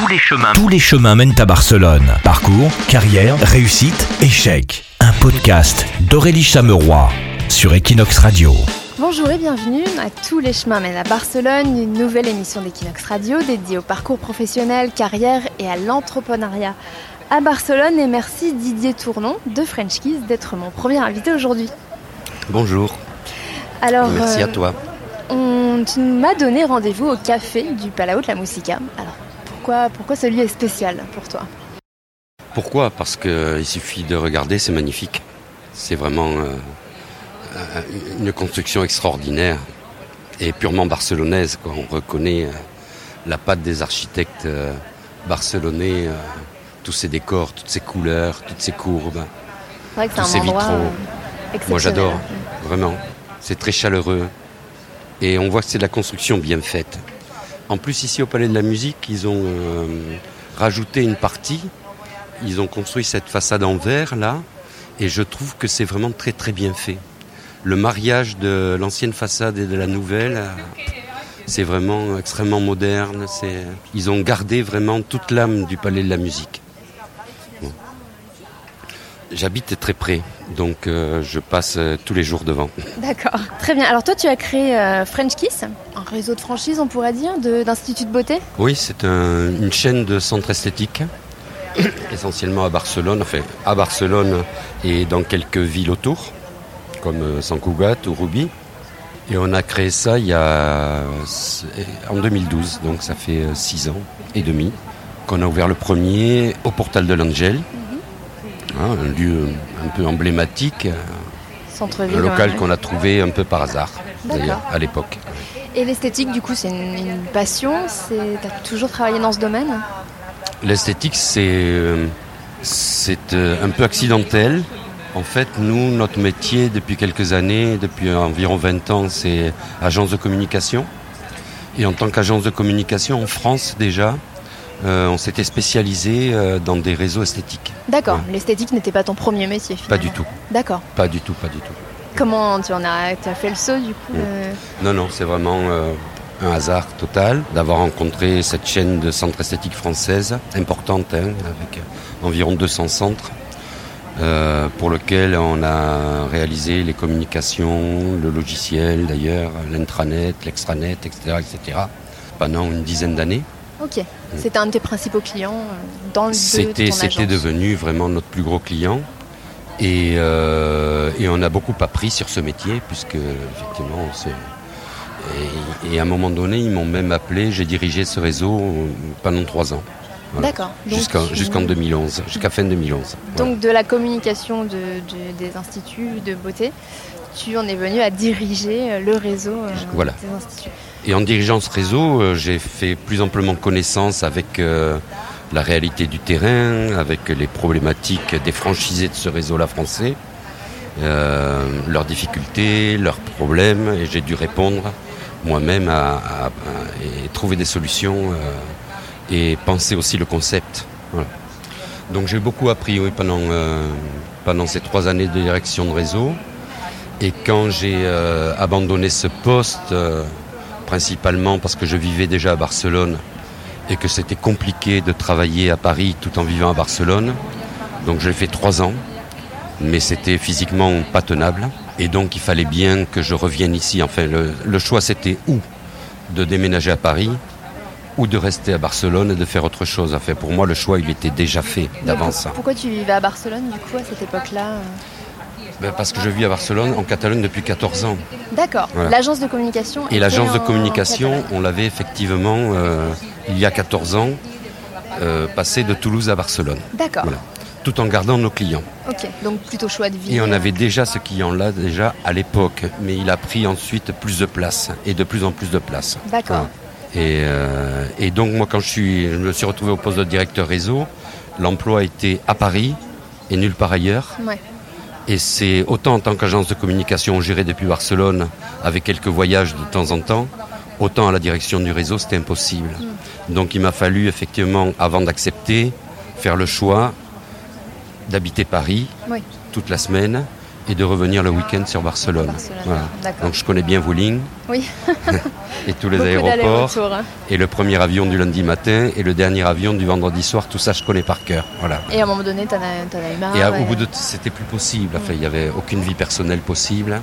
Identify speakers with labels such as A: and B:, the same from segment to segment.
A: Tous les chemins.
B: Tous les chemins mènent à Barcelone. Parcours, carrière, réussite, échec. Un podcast d'Aurélie Chameroy sur Equinox Radio.
C: Bonjour et bienvenue à Tous les chemins mènent à Barcelone, une nouvelle émission d'Equinox Radio dédiée au parcours professionnel, carrière et à l'entrepreneuriat à Barcelone. Et merci Didier Tournon de French Kiss d'être mon premier invité aujourd'hui.
D: Bonjour.
C: Alors,
D: Merci à
C: euh,
D: toi.
C: on, tu m'as donné rendez-vous au café du Palau de la Moussica. Alors, pourquoi, pourquoi ce lieu est spécial pour toi
D: Pourquoi? Parce qu'il suffit de regarder, c'est magnifique. C'est vraiment euh, euh, une construction extraordinaire et purement barcelonaise. Quoi. On reconnaît euh, la patte des architectes euh, barcelonais, tous ces décors, toutes ces couleurs, toutes ces courbes.
C: Vrai que
D: Tous ces
C: endroit
D: vitraux. Moi j'adore, vraiment. C'est très chaleureux. Et on voit que c'est de la construction bien faite. En plus, ici au Palais de la Musique, ils ont euh, rajouté une partie. Ils ont construit cette façade en verre, là. Et je trouve que c'est vraiment très très bien fait. Le mariage de l'ancienne façade et de la nouvelle, euh, c'est vraiment extrêmement moderne. Ils ont gardé vraiment toute l'âme du Palais de la Musique. J'habite très près, donc euh, je passe tous les jours devant.
C: D'accord, très bien. Alors toi, tu as créé French Kiss, un réseau de franchise, on pourrait dire, d'instituts de, beauté?
D: Oui, c'est un- une chaîne de centres esthétiques, essentiellement à Barcelone, enfin à Barcelone et dans quelques villes autour, comme euh, Sant Cugat ou Ruby. Et on a créé ça il y a, en 2012, donc ça fait euh, six ans et demi qu'on a ouvert le premier au Portal de l'Angel, Hein, un lieu un peu emblématique, euh, un local
C: ouais.
D: qu'on a trouvé un peu par hasard, d'ailleurs, à l'époque.
C: Et l'esthétique, du coup, c'est une, une passion. C'est, t'as toujours travaillé dans ce domaine?
D: L'esthétique, c'est euh, euh, un peu accidentel. En fait, nous, notre métier depuis quelques années, depuis environ 20 ans, c'est agence de communication. Et en tant qu'agence de communication, en France déjà, euh, on s'était spécialisé euh, dans des réseaux esthétiques.
C: D'accord.
D: Ouais.
C: L'esthétique n'était pas ton premier métier.
D: Pas du tout,
C: D'accord.
D: pas du tout, pas du tout.
C: Comment tu en as, tu as fait le saut du coup
D: Mm.
C: euh,
D: Non, non, c'est vraiment euh, un hasard total d'avoir rencontré cette chaîne de centres esthétiques françaises, importante, hein, avec environ 200 centres, euh, pour lequel on a réalisé les communications, le logiciel d'ailleurs, l'intranet, l'extranet, etc., etc., pendant une dizaine d'années.
C: Ok. C'était un de tes principaux clients dans le de
D: C'était
C: agence.
D: devenu vraiment notre plus gros client. Et, euh, et on a beaucoup appris sur ce métier, puisque effectivement, c'est. Et, et à un moment donné, ils m'ont même appelé, j'ai dirigé ce réseau pendant trois ans. Voilà.
C: D'accord.
D: Jusqu'en
C: tu-
D: jusqu'en 2011, jusqu'à fin 2011. Voilà.
C: Donc de la communication de, de- des instituts de beauté, tu en es venu à diriger euh, le réseau euh,
D: Voilà.
C: des instituts.
D: Et en dirigeant ce réseau, j'ai fait plus amplement connaissance avec euh, la réalité du terrain, avec les problématiques des franchisés de ce réseau-là français, euh, leurs difficultés, leurs problèmes, et j'ai dû répondre moi-même à, et trouver des solutions euh, et penser aussi le concept. Donc j'ai beaucoup appris euh, pendant ces trois années de direction de réseau. Et quand j'ai abandonné ce poste, principalement parce que je vivais déjà à Barcelone et que c'était compliqué de travailler à Paris tout en vivant à Barcelone. Donc j'ai fait trois ans, mais c'était physiquement pas tenable. Et donc il fallait bien que je revienne ici. Enfin, le, le choix c'était ou de déménager à Paris ou de rester à Barcelone et de faire autre chose. Enfin, pour moi, le choix il était déjà fait d'avance.
C: Pour- Pourquoi tu vivais à Barcelone du coup à cette époque-là euh
D: Ben, parce que je vis à Barcelone, en Catalogne, depuis 14 ans.
C: D'accord.
D: Voilà.
C: L'agence de communication.
D: Et l'agence de communication, on l'avait effectivement, euh, il y a 14 ans, euh, passé de Toulouse à Barcelone,
C: D'accord.
D: Voilà. tout en gardant nos clients.
C: Ok. Donc plutôt choix de vie.
D: Et on
C: euh,
D: avait déjà ce client-là déjà à l'époque, mais il a pris ensuite plus de place, et de plus en plus de place.
C: D'accord.
D: Et, euh, et donc moi, quand je, suis, je me suis retrouvé au poste de directeur réseau, l'emploi était à Paris et nulle part ailleurs.
C: Ouais.
D: Et c'est autant en tant qu'agence de communication gérée depuis Barcelone, avec quelques voyages de temps en temps, autant à la direction du réseau, c'était impossible. Donc il m'a fallu effectivement, avant d'accepter, faire le choix d'habiter Paris
C: Oui.
D: toute la semaine et de revenir le week-end sur Barcelone.
C: Barcelone,
D: Voilà.
C: d'accord.
D: Donc je connais bien vos lignes
C: Oui.
D: et tous les
C: Beaucoup
D: aéroports.
C: hein.
D: Et le premier avion du lundi matin et le dernier avion du vendredi soir, tout ça je connais par cœur. Voilà.
C: Et à un moment donné, t'en as, as eu marre.
D: et à-
C: ouais.
D: au bout de c'était plus possible. Enfin, il n'y avait aucune vie personnelle possible.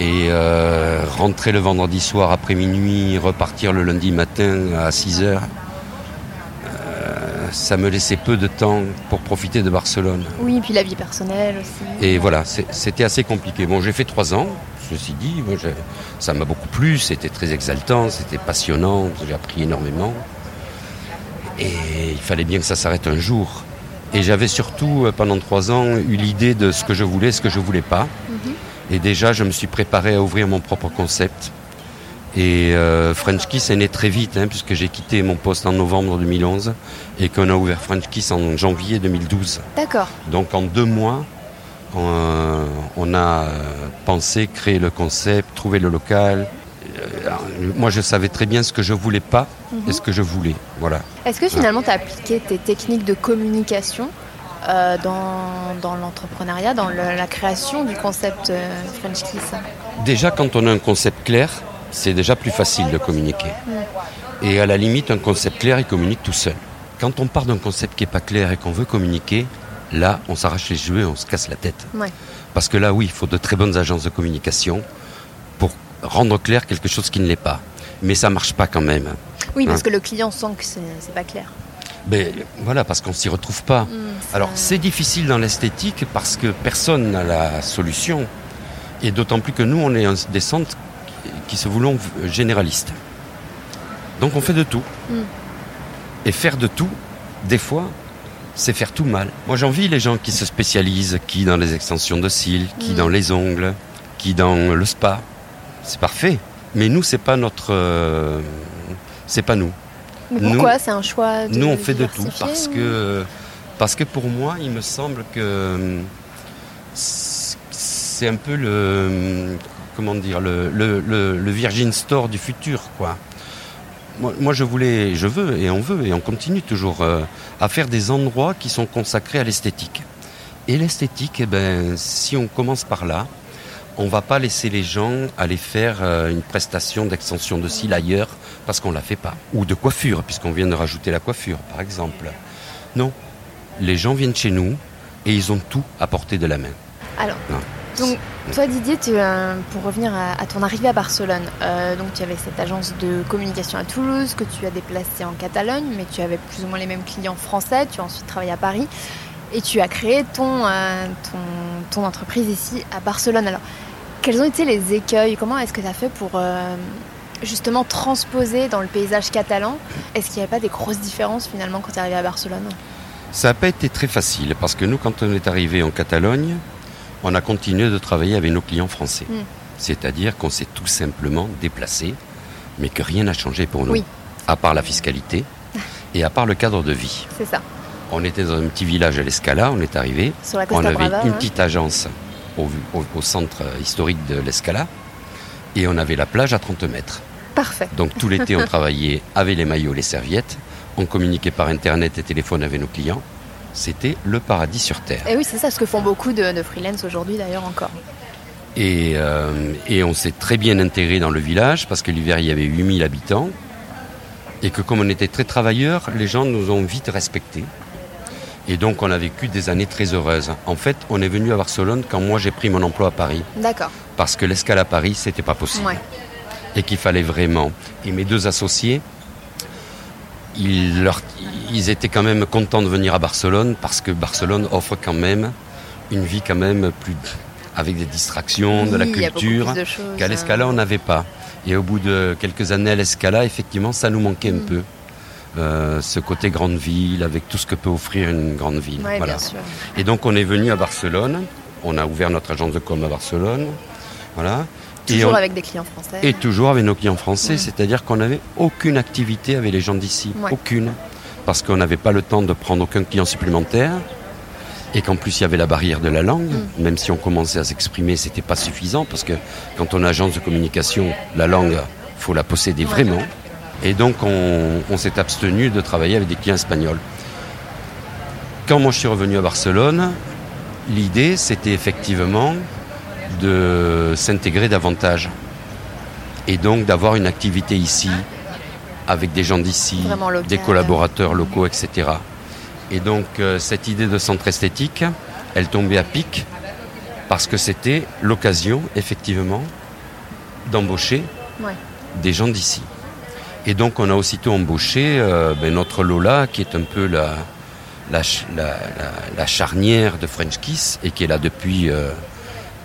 D: Et euh, rentrer le vendredi soir après minuit, repartir le lundi matin à 6 heures, euh, ça me laissait peu de temps pour profiter de Barcelone.
C: Oui, puis la vie personnelle aussi.
D: Et voilà, c'était assez compliqué. Bon, j'ai fait trois ans, ceci dit, moi, ça m'a beaucoup plu, c'était très exaltant, c'était passionnant, j'ai appris énormément. Et il fallait bien que ça s'arrête un jour. Et j'avais surtout, euh, pendant trois ans, eu l'idée de ce que je voulais, ce que je voulais pas.
C: Mhm.
D: Et déjà, je me suis préparé à ouvrir mon propre concept. Et euh, French Kiss est né très vite, hein, puisque j'ai quitté mon poste en novembre 2011 et qu'on a ouvert French Kiss en janvier 2012.
C: D'accord.
D: Donc en deux mois, on, on a euh, pensé, créé le concept, trouvé le local. Euh, Moi, je savais très bien ce que je voulais pas et ce que je voulais. Voilà.
C: Est-ce que finalement, tu as appliqué tes techniques de communication euh, dans, dans l'entrepreneuriat, dans le- la création du concept euh, French Kiss
D: Déjà, quand on a un concept clair, c'est déjà plus facile de communiquer. Et à la limite, un concept clair, il communique tout seul. Quand on part d'un concept qui n'est pas clair et qu'on veut communiquer, là, on s'arrache les cheveux et on se casse la tête.
C: Ouais.
D: Parce que là, oui, il faut de très bonnes agences de communication pour rendre clair quelque chose qui ne l'est pas. Mais ça marche pas quand même.
C: Oui, parce
D: Hein.
C: que le client sent que c'est c'est pas clair.
D: Mais voilà, parce qu'on s'y retrouve pas.
C: Mm, ça-
D: Alors c'est difficile dans l'esthétique parce que personne n'a la solution. Et d'autant plus que nous, on est des centres qui, se voulons v- généralistes. Donc on fait de tout.
C: Mm.
D: Et faire de tout, des fois, c'est faire tout mal. Moi j'envie les gens qui se spécialisent, qui dans les extensions de cils, qui
C: Mm.
D: dans les ongles, qui dans le spa. C'est parfait. Mais nous, c'est pas notre... euh, c'est pas nous.
C: Mais pourquoi C'est un choix de
D: Nous, on fait de tout parce que, parce que pour moi, il me semble que c'est un peu le, comment dire, le, le, le- le Virgin Store du futur, quoi. Moi, moi, je voulais, je veux et on veut et on continue toujours euh, à faire des endroits qui sont consacrés à l'esthétique. Et l'esthétique, eh ben, si on commence par là, on va pas laisser les gens aller faire euh, une prestation d'extension de cils ailleurs parce qu'on la fait pas. Ou de coiffure, puisqu'on vient de rajouter la coiffure, par exemple. Non. Les gens viennent chez nous et ils ont tout à portée de la main.
C: Alors,
D: Non.
C: donc, toi Didier, tu, euh, pour revenir à, à ton arrivée à Barcelone, euh, donc tu avais cette agence de communication à Toulouse que tu as déplacée en Catalogne, mais tu avais plus ou moins les mêmes clients français. Tu as ensuite travaillé à Paris et tu as créé ton, euh, ton, ton entreprise ici à Barcelone. Alors, quels ont été les écueils? Comment est-ce que tu as fait pour euh, justement transposer dans le paysage catalan? Est-ce qu'il n'y avait pas des grosses différences finalement quand tu es arrivé à Barcelone?
D: Ça n'a pas été très facile parce que nous, quand on est arrivé en Catalogne, on a continué de travailler avec nos clients français.
C: Mm.
D: C'est-à-dire qu'on s'est tout simplement déplacé, mais que rien n'a changé pour nous,
C: Oui.
D: à part la fiscalité et à part le cadre de vie.
C: C'est ça,
D: On était dans un petit village à l'Escala, on est arrivé,
C: sur la
D: on avait
C: Brava.
D: une
C: hein.
D: petite agence au, au- au centre historique de l'Escala et on avait la plage à 30 mètres.
C: Parfait.
D: Donc tout l'été, on travaillait avec les maillots, les serviettes, on communiquait par internet et téléphone avec nos clients. C'était le paradis sur Terre.
C: Et oui, c'est ça ce que font beaucoup de, de freelance aujourd'hui d'ailleurs encore.
D: Et, euh, et on s'est très bien intégré dans le village parce que l'hiver, il y avait 8000 habitants. Et que comme on était très travailleurs, les gens nous ont vite respectés. Et donc on a vécu des années très heureuses. En fait, on est venu à Barcelone quand moi j'ai pris mon emploi à Paris.
C: D'accord.
D: Parce que l'escale à Paris, c'était pas possible.
C: Ouais.
D: Et qu'il fallait vraiment. Et mes deux associés, ils, leur- ils étaient quand même contents de venir à Barcelone parce que Barcelone offre quand même une vie quand même plus avec des distractions, de la culture qu'à l'Escala
C: hein.
D: on n'avait pas. Et au bout de quelques années à l'Escala, effectivement, ça nous manquait
C: Mm.
D: un peu. Euh, ce côté grande ville, avec tout ce que peut offrir une grande ville.
C: Ouais,
D: Voilà.
C: bien sûr.
D: Et donc on est venu à Barcelone, on a ouvert notre agence de com à Barcelone, voilà. Et
C: Toujours
D: on-
C: avec des clients français.
D: et toujours avec nos clients français,
C: Mm.
D: c'est-à-dire qu'on n'avait aucune activité avec les gens d'ici,
C: Ouais.
D: aucune, parce qu'on n'avait pas le temps de prendre aucun client supplémentaire, et qu'en plus il y avait la barrière de la langue,
C: Mm.
D: même si on commençait à s'exprimer, c'était pas suffisant, parce que quand on est agence de communication, la langue, faut la posséder
C: Ouais.
D: vraiment, et donc on, on s'est abstenu de travailler avec des clients espagnols. Quand moi je suis revenu à Barcelone, l'idée, c'était effectivement de s'intégrer davantage. Et donc d'avoir une activité ici, avec des gens d'ici, des collaborateurs locaux, etc. Et donc euh, cette idée de centre esthétique, elle tombait à pic parce que c'était l'occasion, effectivement, d'embaucher
C: Ouais.
D: des gens d'ici. Et donc on a aussitôt embauché euh, ben, notre Lola, qui est un peu la, la, ch- la- la- la charnière de French Kiss et qui est là depuis euh,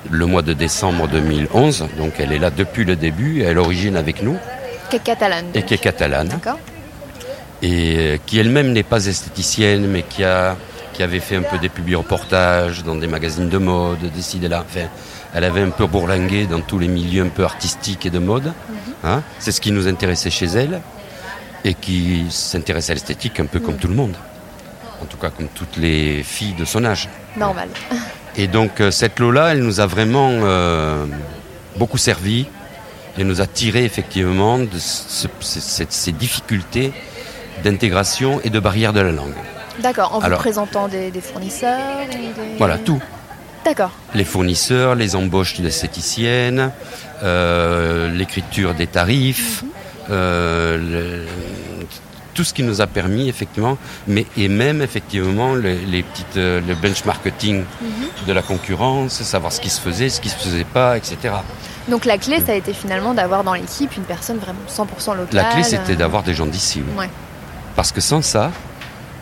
D: le mois de décembre 2011. Donc elle est là depuis le début, elle est à l'origine avec nous
C: Qui est catalane.
D: et qui est catalane
C: D'accord.
D: et euh, qui elle-même n'est pas esthéticienne, mais qui a qui avait fait un peu des publi-reportages dans des magazines de mode, des là. Enfin, elle avait un peu bourlingué dans tous les milieux un peu artistiques et de mode. Hein C'est ce qui nous intéressait chez elle et qui s'intéresse à l'esthétique un peu comme tout le monde. En tout cas, comme toutes les filles de son âge.
C: Normal.
D: Et donc euh, cette Lola, elle nous a vraiment euh, beaucoup servi et nous a tiré effectivement de ce- ce- ces, difficultés d'intégration et de barrière de la langue.
C: D'accord. En vous
D: Alors-
C: présentant des, des fournisseurs des-
D: Voilà, tout.
C: D'accord.
D: Les fournisseurs, les embauches d'esthéticiennes, euh, l'écriture des tarifs, euh, le- tout ce qui nous a permis effectivement, mais et même effectivement les, les petites, euh, le benchmarking de la concurrence, savoir ce qui se faisait, ce qui se faisait pas, etc.
C: Donc la clé, ça a été finalement d'avoir dans l'équipe une personne vraiment 100% locale.
D: La clé, c'était
C: euh,
D: d'avoir des gens d'ici. oui.
C: Ouais.
D: Parce que sans ça,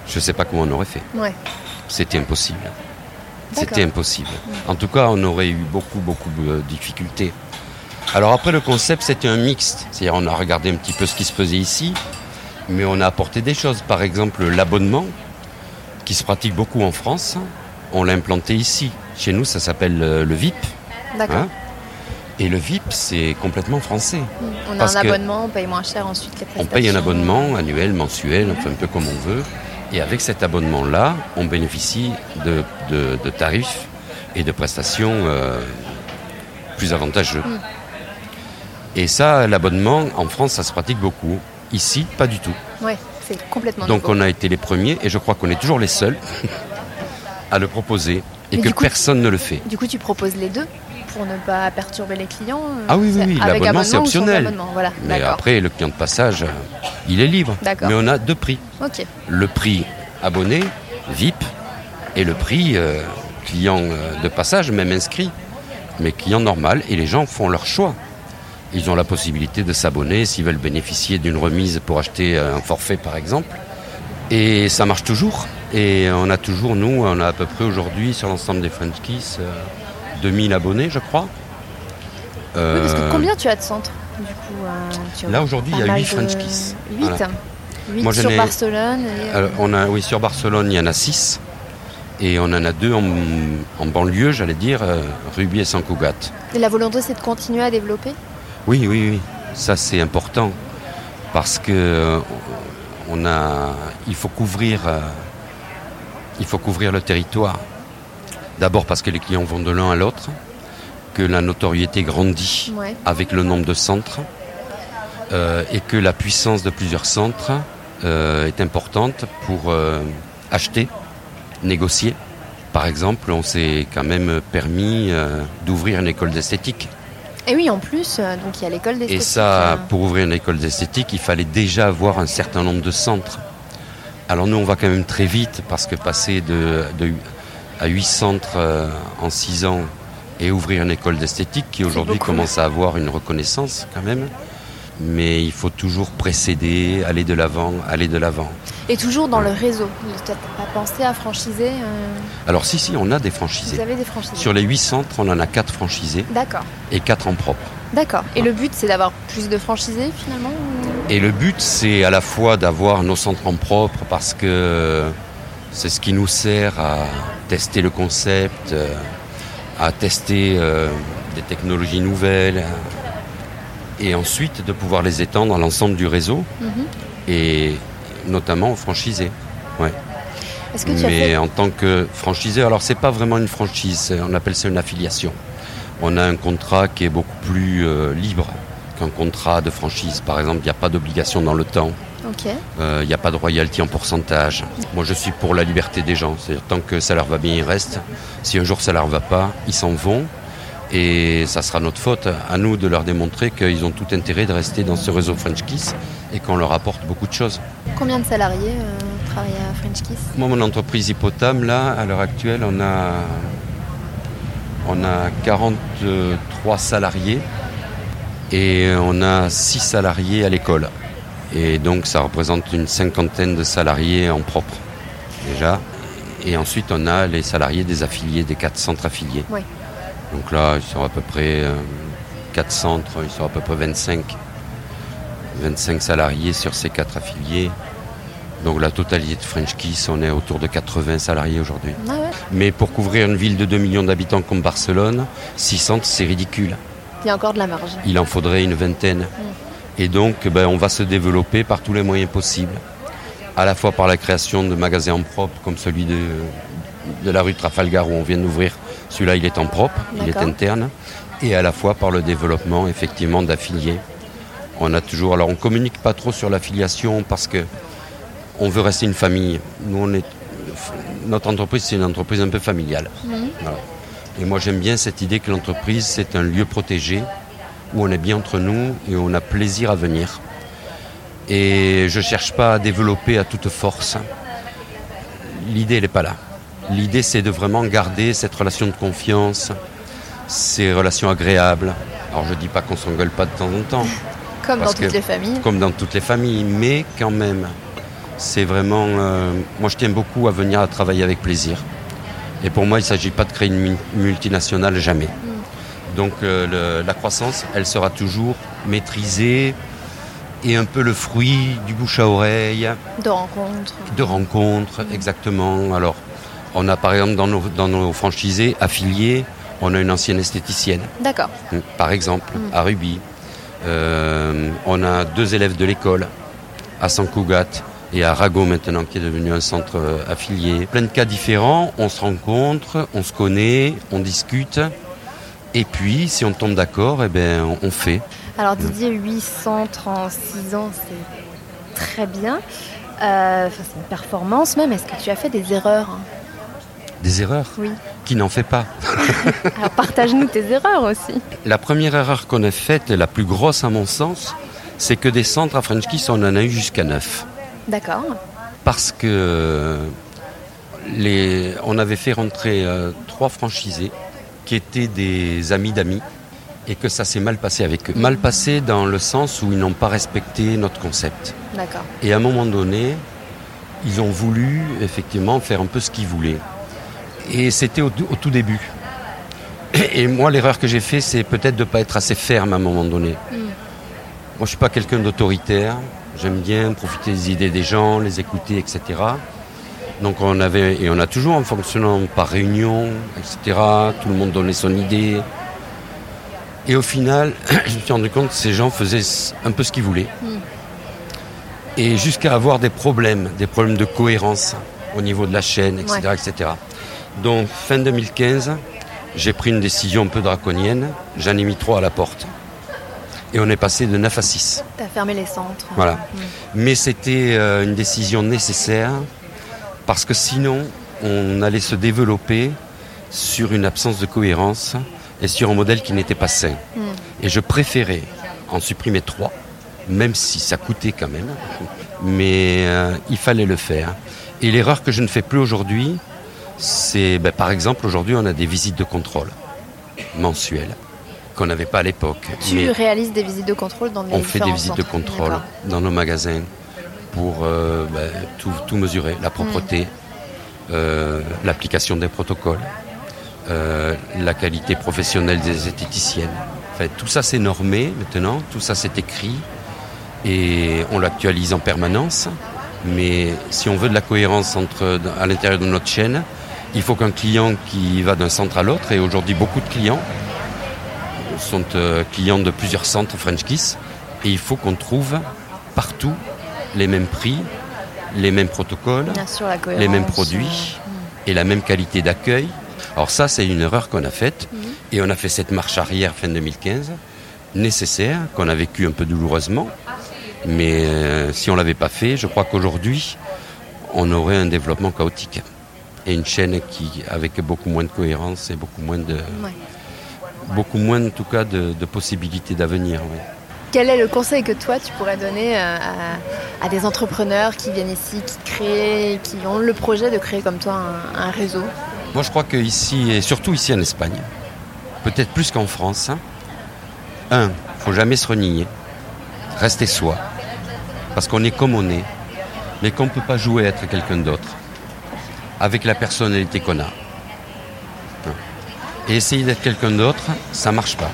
D: je ne sais pas comment on aurait fait.
C: Ouais.
D: C'était impossible. C'était impossible. En tout cas, on aurait eu beaucoup, beaucoup de difficultés. Alors après, le concept, c'était un mixte. C'est-à-dire, on a regardé un petit peu ce qui se faisait ici, mais on a apporté des choses. Par exemple, l'abonnement, qui se pratique beaucoup en France, on l'a implanté ici. Chez nous, ça s'appelle euh, le VIP.
C: D'accord.
D: hein. Et le VIP, c'est complètement français.
C: On a
D: Parce
C: un abonnement, on paye moins cher ensuite les
D: On
C: prestations.
D: paye un abonnement annuel, mensuel, un peu comme on veut. Et avec cet abonnement-là, on bénéficie de, de- de tarifs et de prestations euh, plus avantageux. Et ça, l'abonnement, en France, ça se pratique beaucoup. Ici, pas du tout.
C: Ouais, c'est complètement
D: Donc
C: nouveau.
D: on a été les premiers, et je crois qu'on est toujours les seuls, à le proposer, et
C: Mais
D: que
C: coup-
D: personne ne le fait.
C: Du coup, tu proposes les deux? Pour ne pas perturber les clients euh,
D: Ah oui, oui, oui, l'abonnement, c'est optionnel.
C: Voilà,
D: Mais après, le client de passage, euh, il est libre. Mais on a deux prix. Le prix abonné, VIP, et le prix euh, client de passage, même inscrit, mais client normal, et les gens font leur choix. Ils ont la possibilité de s'abonner s'ils veulent bénéficier d'une remise pour acheter un forfait par exemple. Et ça marche toujours. Et on a toujours, nous, on a à peu près aujourd'hui sur l'ensemble des French Kiss, euh, 2000 abonnés je crois.
C: Oui, parce que
D: Euh,
C: combien tu as de centres du coup euh, tu
D: Là aujourd'hui il y a
C: mal
D: 8
C: de-
D: French Kiss.
C: Huit.
D: Voilà.
C: Huit
D: Moi, je
C: sur Barcelone. et, euh,
D: Alors, on a, oui, sur Barcelone, il y en a six. Et on en a deux en, en banlieue, j'allais dire, Ruby et Sant Cugat.
C: et la volonté, c'est de continuer à développer?
D: Oui, oui, oui. Ça, c'est important. Parce que on a, il faut couvrir, il faut couvrir le territoire. D'abord parce que les clients vont de l'un à l'autre, que la notoriété grandit
C: Ouais.
D: avec le nombre de centres euh, et que la puissance de plusieurs centres euh, est importante pour euh, acheter, négocier. Par exemple, on s'est quand même permis d'ouvrir une école d'esthétique.
C: Et oui, en plus, donc il y a l'école
D: Et
C: d'esthétique.
D: ça,
C: euh,
D: pour ouvrir une école d'esthétique, il fallait déjà avoir un certain nombre de centres. Alors nous, on va quand même très vite parce que passer de, de- à 8 centres euh, en 6 ans et ouvrir une école d'esthétique qui aujourd'hui commence à avoir une reconnaissance quand même. Mais il faut toujours précéder, aller de l'avant, aller de l'avant.
C: Et toujours dans le réseau. Tu n'as pas pensé à franchiser euh,
D: Alors si, si, on a des
C: Vous
D: franchisés.
C: avez des franchisés
D: Sur les 8 centres, on en a 4 franchisés
C: D'accord.
D: et 4 en propre.
C: D'accord. Et le but, c'est d'avoir plus de franchisés finalement ou-
D: Et le but, c'est à la fois d'avoir nos centres en propre parce que c'est ce qui nous sert à tester le concept, euh, à tester euh, des technologies nouvelles, euh, et ensuite de pouvoir les étendre à l'ensemble du réseau
C: Mhm.
D: et notamment aux franchisés.
C: Est-ce que tu as
D: Mais
C: fait
D: en tant que franchisé, alors c'est pas vraiment une franchise, on appelle ça une affiliation. On a un contrat qui est beaucoup plus euh, libre qu'un contrat de franchise. Par exemple, il n'y a pas d'obligation dans le temps. Il n'y a pas de royalty en pourcentage. Moi, je suis pour la liberté des gens. C'est-à-dire, tant que ça leur va bien, ils restent. Si un jour ça leur va pas, ils s'en vont. Et ça sera notre faute, à nous de leur démontrer qu'ils ont tout intérêt de rester dans ce réseau French Kiss et qu'on leur apporte beaucoup de choses.
C: Combien de salariés euh, travaillent à French Kiss?
D: Moi, mon entreprise Hippotame, là, à l'heure actuelle, on a, on a 43 salariés et on a 6 salariés à l'école. Et donc, ça représente une cinquantaine de salariés en propre, déjà. Et ensuite, on a les salariés des affiliés, des quatre centres affiliés. Donc là, ils sont à peu près euh, 4 centres, ils sont à peu près 25. 25 salariés sur ces quatre affiliés. Donc la totalité de French Kiss, on est autour de 80 salariés aujourd'hui.
C: Ah ouais.
D: Mais pour couvrir une ville de 2 millions d'habitants comme Barcelone, 6 centres, c'est ridicule.
C: Il y a encore de la marge.
D: Il en faudrait une vingtaine. Et donc, ben, on va se développer par tous les moyens possibles. À la fois par la création de magasins en propre, comme celui de, de la rue Trafalgar où on vient d'ouvrir. Celui-là, il est en propre, il est interne. Et à la fois par le développement, effectivement, d'affiliés. On a toujours. Alors, on communique pas trop sur l'affiliation parce que on veut rester une famille. Nous, on est. Notre entreprise, c'est une entreprise un peu familiale. Voilà. Et moi, j'aime bien cette idée que l'entreprise, c'est un lieu protégé où on est bien entre nous et où on a plaisir à venir. Et je ne cherche pas à développer à toute force. L'idée, elle n'est pas là. L'idée, c'est de vraiment garder cette relation de confiance, ces relations agréables. Alors, je ne dis pas qu'on s'engueule pas de temps en temps,
C: Comme dans toutes les familles.
D: comme dans toutes les familles, mais quand même, c'est vraiment. euh, moi, je tiens beaucoup à venir à travailler avec plaisir. Et pour moi, il ne s'agit pas de créer une mu- multinationale jamais. Donc, euh, le- la croissance, elle sera toujours maîtrisée et un peu le fruit du bouche à oreille,
C: De rencontres.
D: de rencontres, exactement. Alors, on a par exemple dans nos, dans nos franchisés affiliés, on a une ancienne esthéticienne.
C: D'accord.
D: Par exemple, à Ruby, euh, on a deux élèves de l'école, à Sant Cugat et à Rago maintenant, qui est devenu un centre euh, affilié. Plein de cas différents, on se rencontre, on se connaît, on discute. Et puis, si on tombe d'accord, eh ben, on- fait.
C: Alors Didier, 8 centres en 6 ans, c'est très bien. Euh, c'est une performance même. Est-ce que tu as fait des erreurs hein?
D: Des erreurs?
C: Oui.
D: Qui n'en fait pas
C: Alors partage-nous tes erreurs aussi.
D: La première erreur qu'on a faite, et la plus grosse à mon sens, c'est que des centres à French Kiss, on en a eu jusqu'à neuf.
C: D'accord.
D: parce que les, on avait fait rentrer euh, trois franchisés qui étaient des amis d'amis et que ça s'est mal passé avec eux. Mal passé dans le sens où ils n'ont pas respecté notre concept.
C: D'accord.
D: Et à un moment donné, ils ont voulu effectivement faire un peu ce qu'ils voulaient. Et c'était au, au tout début. Et moi, l'erreur que j'ai fait, c'est peut-être de ne pas être assez ferme à un moment donné. Moi, je ne suis pas quelqu'un d'autoritaire. J'aime bien profiter des idées des gens, les écouter, etc. Donc on avait, et on a toujours en fonctionnant par réunion, etc. Tout le monde donnait son idée. Et au final, je me suis rendu compte que ces gens faisaient un peu ce qu'ils voulaient. Et jusqu'à avoir des problèmes, des problèmes de cohérence au niveau de la chaîne, etc.
C: Ouais.
D: etc. Donc fin 2015, j'ai pris une décision un peu draconienne. J'en ai mis trois à la porte. Et on est passé de 9 à 6.
C: Tu as fermé les centres.
D: Voilà.
C: Mm.
D: Mais c'était euh, une décision nécessaire parce que sinon, on allait se développer sur une absence de cohérence et sur un modèle qui n'était pas sain. Et je préférais en supprimer trois, même si ça coûtait quand même, mais euh, il fallait le faire. Et l'erreur que je ne fais plus aujourd'hui, c'est, ben, par exemple, aujourd'hui, on a des visites de contrôle mensuelles qu'on n'avait pas à l'époque.
C: Tu
D: Mais-
C: réalises des visites de contrôle dans les
D: on fait des visites de contrôle dans nos magasins pour euh, ben, tout, tout mesurer, la propreté, euh, l'application des protocoles, euh, la qualité professionnelle des esthéticiennes. Enfin, tout ça c'est normé maintenant, tout ça c'est écrit et on l'actualise en permanence. Mais si on veut de la cohérence entre, à l'intérieur de notre chaîne, il faut qu'un client qui va d'un centre à l'autre, et aujourd'hui beaucoup de clients, sont clients de plusieurs centres French Kiss et il faut qu'on trouve partout les mêmes prix, les mêmes protocoles,
C: sûr,
D: les mêmes produits et la même qualité d'accueil. Alors ça, c'est une erreur qu'on a faite et on a fait cette marche arrière fin 2015 nécessaire, qu'on a vécu un peu douloureusement. Mais euh, si on l'avait pas fait, je crois qu'aujourd'hui, on aurait un développement chaotique et une chaîne qui avec beaucoup moins de cohérence et beaucoup moins de
C: Ouais.
D: beaucoup moins en tout cas de, de possibilités d'avenir.
C: Quel est le conseil que toi tu pourrais donner euh, à, à des entrepreneurs qui viennent ici, qui créent, qui ont le projet de créer comme toi un, un réseau?
D: Moi, je crois qu'ici, et surtout ici en Espagne, peut-être plus qu'en France, hein, un, faut jamais se renier, rester soi, parce qu'on est comme on est, mais qu'on ne peut pas jouer à être quelqu'un d'autre, avec la personnalité qu'on a. Hein. Et essayer d'être quelqu'un d'autre, ça marche pas.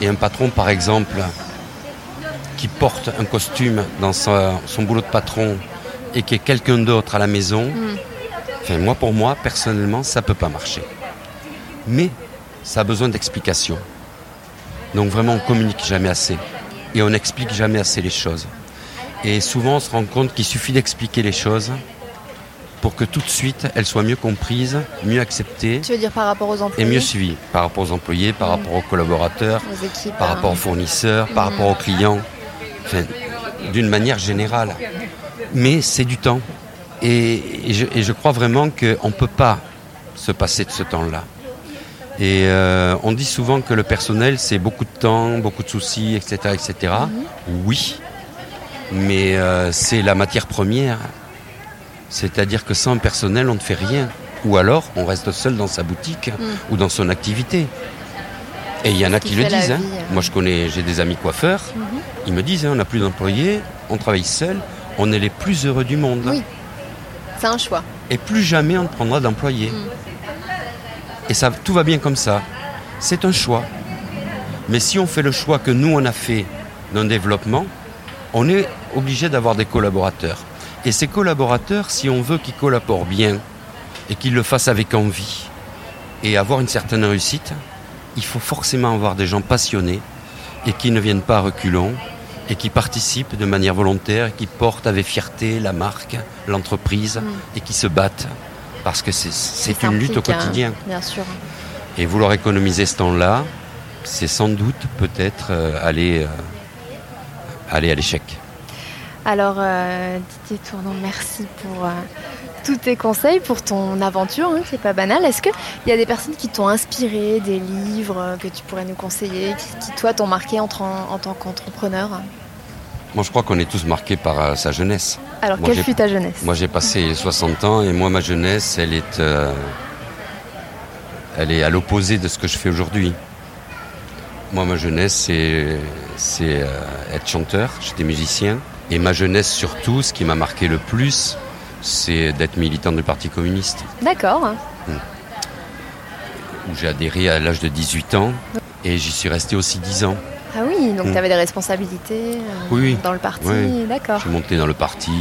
D: Et un patron, par exemple, qui porte un costume dans son boulot de patron et qui est quelqu'un d'autre à la maison, Enfin, moi, pour moi, personnellement, ça peut pas marcher. Mais ça a besoin d'explication. Donc vraiment, on communique jamais assez. Et on n'explique jamais assez les choses. Et souvent, on se rend compte qu'il suffit d'expliquer les choses pour que tout de suite, elles soient mieux comprises, mieux acceptées
C: Tu veux dire par rapport aux
D: et
C: employés
D: mieux suivies. Par rapport aux employés, par rapport aux collaborateurs,
C: aux équipes
D: par
C: hein.
D: rapport aux fournisseurs, par rapport aux clients, enfin, d'une manière générale. Mais c'est du temps. Et, et je, et je crois vraiment qu'on ne peut pas se passer de ce temps-là. Et euh, on dit souvent que le personnel, c'est beaucoup de temps, beaucoup de soucis, etc. etc. Oui, mais euh, c'est la matière première. C'est-à-dire que sans personnel, on ne fait rien. Ou alors, on reste seul dans sa boutique ou dans son activité. Et il y en a
C: qui
D: qui le disent. hein.
C: euh.
D: Moi, je connais, j'ai des amis coiffeurs. Ils me disent, hein, on n'a plus d'employés, on travaille seul, on est les plus heureux du monde.
C: Oui. C'est un choix.
D: Et plus jamais on ne prendra d'employés. Et ça, tout va bien comme ça. C'est un choix. Mais si on fait le choix que nous, on a fait d'un développement, on est obligé d'avoir des collaborateurs. Et ces collaborateurs, si on veut qu'ils collaborent bien et qu'ils le fassent avec envie et avoir une certaine réussite, il faut forcément avoir des gens passionnés et qui ne viennent pas à reculons et qui participent de manière volontaire, et qui portent avec fierté la marque, l'entreprise et qui se battent parce que c'est- une lutte au
C: hein,
D: quotidien.
C: Bien sûr.
D: Et vouloir économiser ce temps-là, c'est sans doute peut-être euh, aller, euh, aller à l'échec.
C: Alors, euh, Didier Tournon, merci pour euh, tous tes conseils, pour ton aventure, hein, qui n'est pas banale. Est-ce qu'il y a des personnes qui t'ont inspiré, des livres que tu pourrais nous conseiller, qui, qui, toi, t'ont marqué en, tant qu'entrepreneur?
D: Moi, je crois qu'on est tous marqués par euh, sa jeunesse.
C: Alors,
D: Moi,
C: quelle fut ta jeunesse?
D: Moi, j'ai passé 60 ans et moi, ma jeunesse, elle est, euh, elle est à l'opposé de ce que je fais aujourd'hui. Moi, ma jeunesse, c'est, être chanteur. J'étais musicien. Et ma jeunesse, surtout, ce qui m'a marqué le plus, c'est d'être militant du Parti communiste,
C: D'accord.
D: où j'ai adhéré à l'âge de 18 ans. Et j'y suis resté aussi 10 ans.
C: Ah oui, donc
D: Mm.
C: tu avais des responsabilités euh,
D: Oui,
C: dans le parti,
D: Oui.
C: d'accord.
D: Je suis monté dans le parti,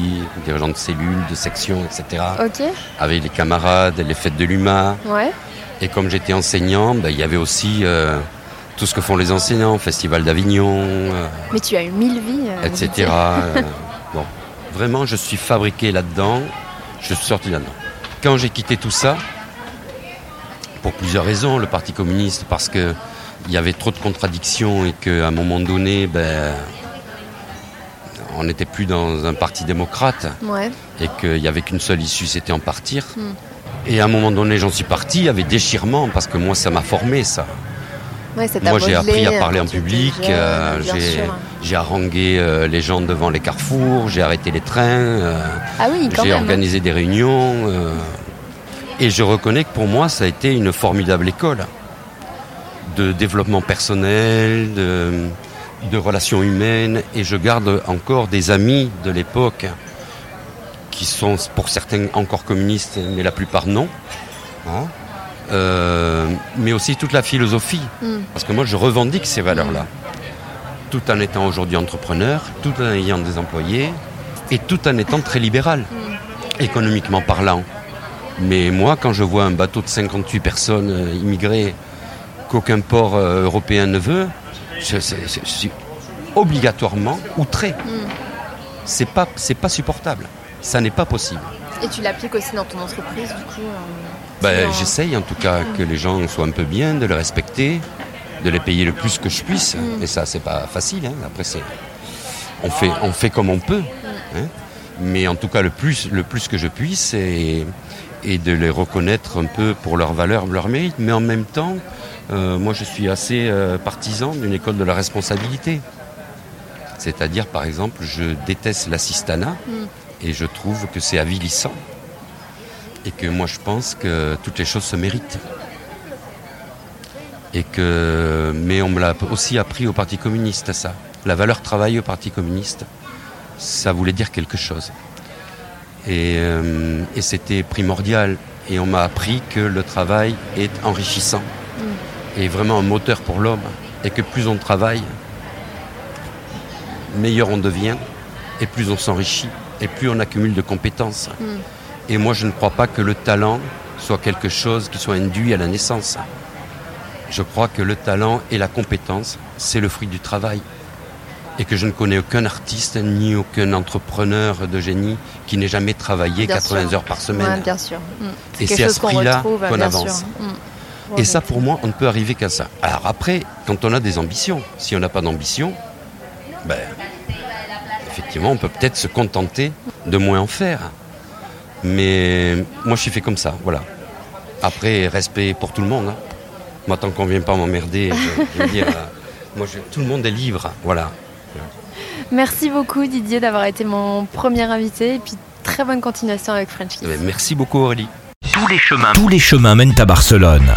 D: dirigeant de cellules, de sections, etc.
C: Ok,
D: Avec les camarades, les fêtes de l'UMA.
C: ouais.
D: Et comme j'étais enseignant, ben, il y avait aussi euh, tout ce que font les enseignants, Festival d'Avignon, euh,
C: Mais tu as eu mille vies. euh,
D: etc. Euh, bon, vraiment, je suis fabriqué là-dedans, je suis sorti là-dedans. Quand j'ai quitté tout ça, pour plusieurs raisons, le Parti communiste, parce que il y avait trop de contradictions et qu'à un moment donné, ben, on n'était plus dans un parti démocrate
C: Ouais.
D: et qu'il n'y avait qu'une seule issue, c'était en partir.
C: Hmm.
D: Et à un moment donné, j'en suis parti avec déchirement parce que moi, ça m'a formé, ça.
C: Ouais,
D: Moi, j'ai appris à
C: euh,
D: parler en public, euh,
C: bien
D: j'ai harangué euh, les gens devant les carrefours, j'ai arrêté les trains, euh,
C: Ah oui,
D: j'ai
C: même.
D: organisé des réunions. et je reconnais que pour moi, ça a été une formidable école de développement personnel, de, de relations humaines. Et je garde encore des amis de l'époque qui sont pour certains encore communistes, mais la plupart non. Hein. Euh, mais aussi toute la philosophie.
C: Mm.
D: Parce que moi, je revendique ces valeurs-là. Tout en étant aujourd'hui entrepreneur, tout en ayant des employés, et tout en étant très libéral, économiquement parlant. Mais moi, quand je vois un bateau de 58 personnes euh, immigrées qu'aucun port euh, européen ne veut, je, je- je- je suis obligatoirement outré. C'est pas, pas supportable. Ça n'est pas possible.
C: Et tu l'appliques aussi dans ton entreprise, du coup euh,
D: Ben,
C: dans-
D: J'essaye en tout cas que les gens soient un peu bien, de les respecter, de les payer le plus que je puisse. Et ça, c'est pas facile. hein. Après, c'est on fait, on fait comme on peut. hein. Mais en tout cas, le plus, le plus que je puisse est de les reconnaître un peu pour leur valeur, leur mérite. Mais en même temps, euh, moi, je suis assez euh, partisan d'une école de la responsabilité. C'est-à-dire, par exemple, je déteste l'assistanat et je trouve que c'est avilissant. Et que moi, je pense que toutes les choses se méritent. Et que, mais on me l'a aussi appris au Parti communiste, ça. La valeur travail au Parti communiste, ça voulait dire quelque chose. Et, euh, et c'était primordial. Et on m'a appris que le travail est enrichissant et vraiment un moteur pour l'homme. Et que plus on travaille, meilleur on devient, et plus on s'enrichit, et plus on accumule de compétences. Et moi, je ne crois pas que le talent soit quelque chose qui soit induit à la naissance. Je crois que le talent et la compétence, c'est le fruit du travail. Et que je ne connais aucun artiste ni aucun entrepreneur de génie qui n'ait jamais travaillé
C: Bien
D: 80
C: sûr.
D: heures par semaine.
C: Ouais, bien sûr. Mm.
D: Et c'est à ce prix-là qu'on avance.
C: sûr. Mm.
D: Et ça, pour moi, on ne peut arriver qu'à ça. Alors après, quand on a des ambitions, si on n'a pas d'ambition, ben, effectivement, on peut peut-être se contenter de moins en faire. Mais moi, je suis fait comme ça, voilà. Après, respect pour tout le monde. hein. Moi, tant qu'on ne vient pas m'emmerder, je, je veux dire, euh, moi, je- tout le monde est libre, voilà.
C: Merci beaucoup Didier d'avoir été mon premier invité et puis très bonne continuation avec French Kiss.
D: Merci beaucoup, Aurélie.
B: Tous les chemins, tous les chemins mènent à Barcelone.